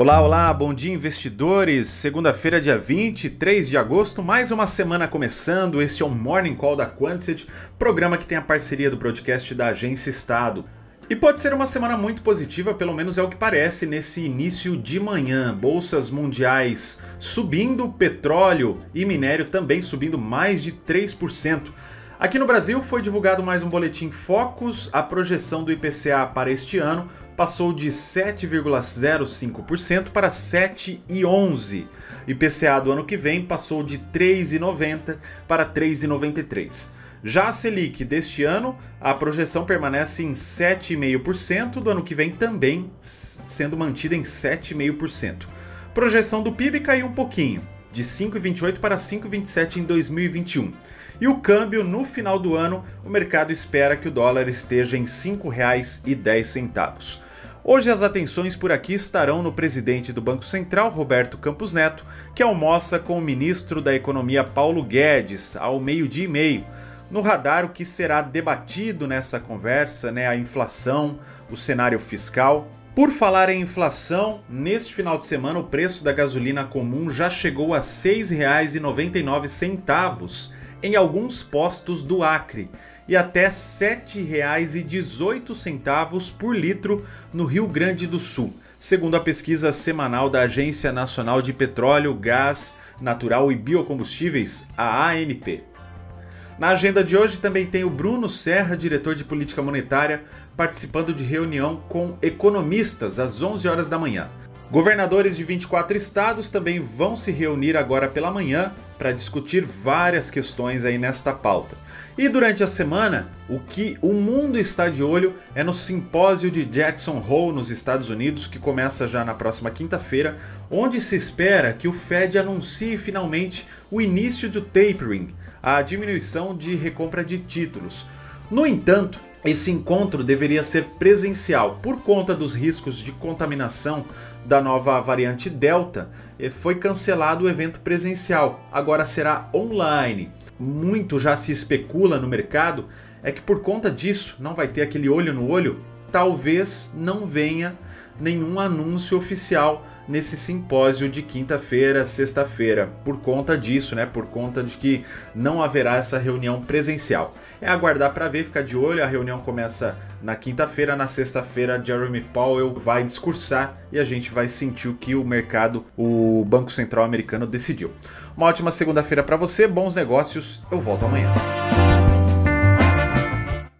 Olá, olá, bom dia investidores. Segunda-feira, dia 23 de agosto, mais uma semana começando. Este é o Morning Call da Quantsit, programa que tem a parceria do broadcast da Agência Estado. E pode ser uma semana muito positiva, pelo menos é o que parece nesse início de manhã. Bolsas mundiais subindo, petróleo e minério também subindo mais de 3%. Aqui no Brasil foi divulgado mais um boletim Focus. A projeção do IPCA para este ano passou de 7,05% para 7,11%. IPCA do ano que vem passou de 3,90% para 3,93%. Já a Selic deste ano, a projeção permanece em 7,5%, do ano que vem também sendo mantida em 7,5%. Projeção do PIB caiu um pouquinho, de 5,28 para 5,27 em 2021. E o câmbio no final do ano, o mercado espera que o dólar esteja em R$ 5,10. Hoje as atenções por aqui estarão no presidente do Banco Central, Roberto Campos Neto, que almoça com o ministro da Economia Paulo Guedes ao meio-dia e meio. No radar, o que será debatido nessa conversa, né, a inflação, o cenário fiscal. Por falar em inflação, neste final de semana o preço da gasolina comum já chegou a R$ 6,99 em alguns postos do Acre e até R$ 7,18 por litro no Rio Grande do Sul, segundo a pesquisa semanal da Agência Nacional de Petróleo, Gás Natural e Biocombustíveis, a ANP. Na agenda de hoje também tem o Bruno Serra, diretor de política monetária, participando de reunião com economistas às 11 horas da manhã. Governadores de 24 estados também vão se reunir agora pela manhã para discutir várias questões aí nesta pauta. E durante a semana, o que o mundo está de olho é no simpósio de Jackson Hole nos Estados Unidos, que começa já na próxima quinta-feira, onde se espera que o Fed anuncie finalmente o início do tapering, a diminuição de recompra de títulos. No entanto, esse encontro deveria ser presencial por conta dos riscos de contaminação da nova variante Delta, foi cancelado o evento presencial, agora será online. Muito já se especula no mercado é que por conta disso não vai ter aquele olho no olho, talvez não venha nenhum anúncio oficial nesse simpósio de quinta-feira, sexta-feira, por conta disso, né? Por conta de que não haverá essa reunião presencial. É aguardar para ver, ficar de olho. A reunião começa na quinta-feira, na sexta-feira, Jeremy Powell vai discursar e a gente vai sentir o que o mercado, o Banco Central americano decidiu. Uma ótima segunda-feira para você, bons negócios. Eu volto amanhã.